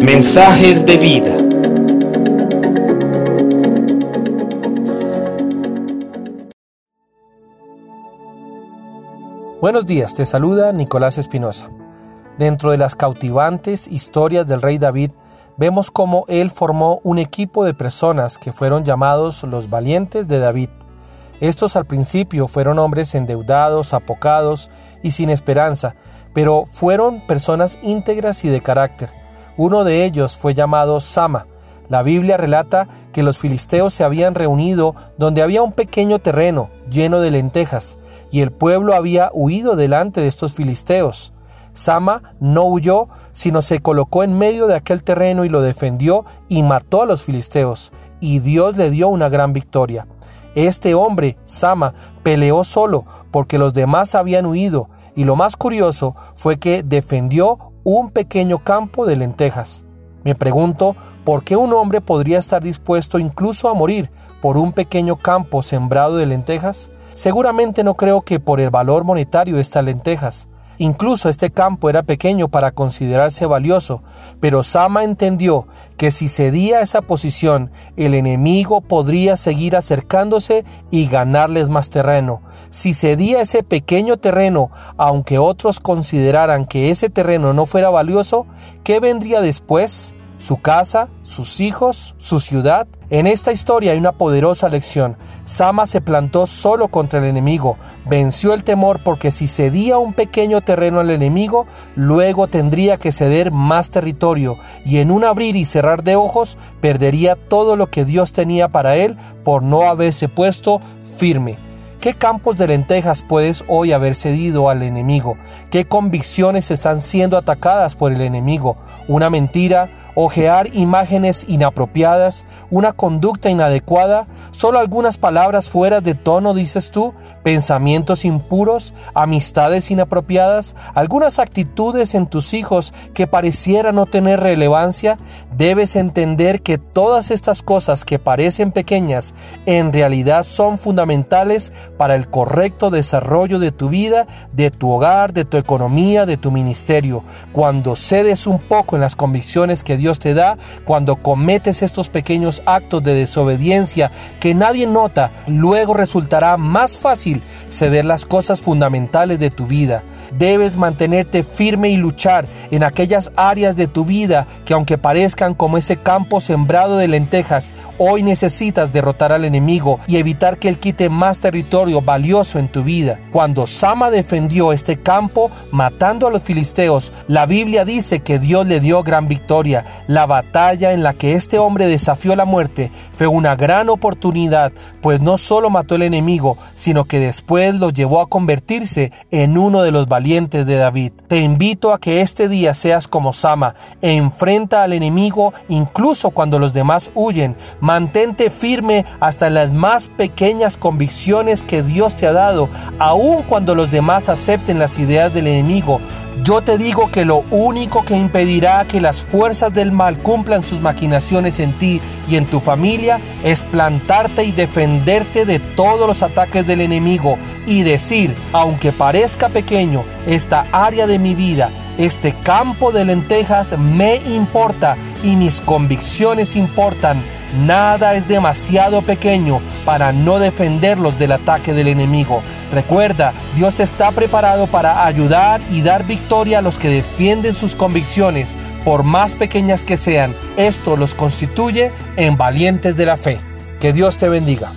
Mensajes de vida. Buenos días, te saluda Nicolás Espinosa. Dentro de las cautivantes historias del rey David, vemos cómo él formó un equipo de personas que fueron llamados los valientes de David. Estos al principio fueron hombres endeudados, apocados y sin esperanza, pero fueron personas íntegras y de carácter. Uno de ellos fue llamado Sama. La Biblia relata que los filisteos se habían reunido donde había un pequeño terreno lleno de lentejas, y el pueblo había huido delante de estos filisteos. Sama no huyó, sino se colocó en medio de aquel terreno y lo defendió y mató a los filisteos, y Dios le dio una gran victoria. Este hombre, Sama, peleó solo porque los demás habían huido, y lo más curioso fue que defendió un pequeño campo de lentejas. Me pregunto por qué un hombre podría estar dispuesto incluso a morir por un pequeño campo sembrado de lentejas. Seguramente no creo que por el valor monetario de estas lentejas. Incluso este campo era pequeño para considerarse valioso, pero Sama entendió que si cedía esa posición, el enemigo podría seguir acercándose y ganarles más terreno. Si cedía ese pequeño terreno, aunque otros consideraran que ese terreno no fuera valioso, ¿qué vendría después? Su casa, sus hijos, su ciudad. En esta historia hay una poderosa lección. Sama se plantó solo contra el enemigo, venció el temor porque si cedía un pequeño terreno al enemigo, luego tendría que ceder más territorio y en un abrir y cerrar de ojos perdería todo lo que Dios tenía para él por no haberse puesto firme. ¿Qué campos de lentejas puedes hoy haber cedido al enemigo? ¿Qué convicciones están siendo atacadas por el enemigo? ¿Una mentira? Ojear imágenes inapropiadas, una conducta inadecuada, solo algunas palabras fuera de tono, dices tú, pensamientos impuros, amistades inapropiadas, algunas actitudes en tus hijos que parecieran no tener relevancia, debes entender que todas estas cosas que parecen pequeñas en realidad son fundamentales para el correcto desarrollo de tu vida, de tu hogar, de tu economía, de tu ministerio. Cuando cedes un poco en las convicciones que Dios te da cuando cometes estos pequeños actos de desobediencia que nadie nota, luego resultará más fácil ceder las cosas fundamentales de tu vida. Debes mantenerte firme y luchar en aquellas áreas de tu vida que aunque parezcan como ese campo sembrado de lentejas, hoy necesitas derrotar al enemigo y evitar que él quite más territorio valioso en tu vida. Cuando Sama defendió este campo matando a los filisteos, la Biblia dice que Dios le dio gran victoria. La batalla en la que este hombre desafió la muerte fue una gran oportunidad, pues no solo mató al enemigo, sino que después lo llevó a convertirse en uno de los valientes de David. Te invito a que este día seas como Sama, enfrenta al enemigo incluso cuando los demás huyen. Mantente firme hasta las más pequeñas convicciones que Dios te ha dado, aun cuando los demás acepten las ideas del enemigo. Yo te digo que lo único que impedirá que las fuerzas del mal cumplan sus maquinaciones en ti y en tu familia es plantarte y defenderte de todos los ataques del enemigo y decir, aunque parezca pequeño, esta área de mi vida, este campo de lentejas me importa y mis convicciones importan. Nada es demasiado pequeño para no defenderlos del ataque del enemigo. Recuerda, Dios está preparado para ayudar y dar victoria a los que defienden sus convicciones, por más pequeñas que sean. Esto los constituye en valientes de la fe. Que Dios te bendiga.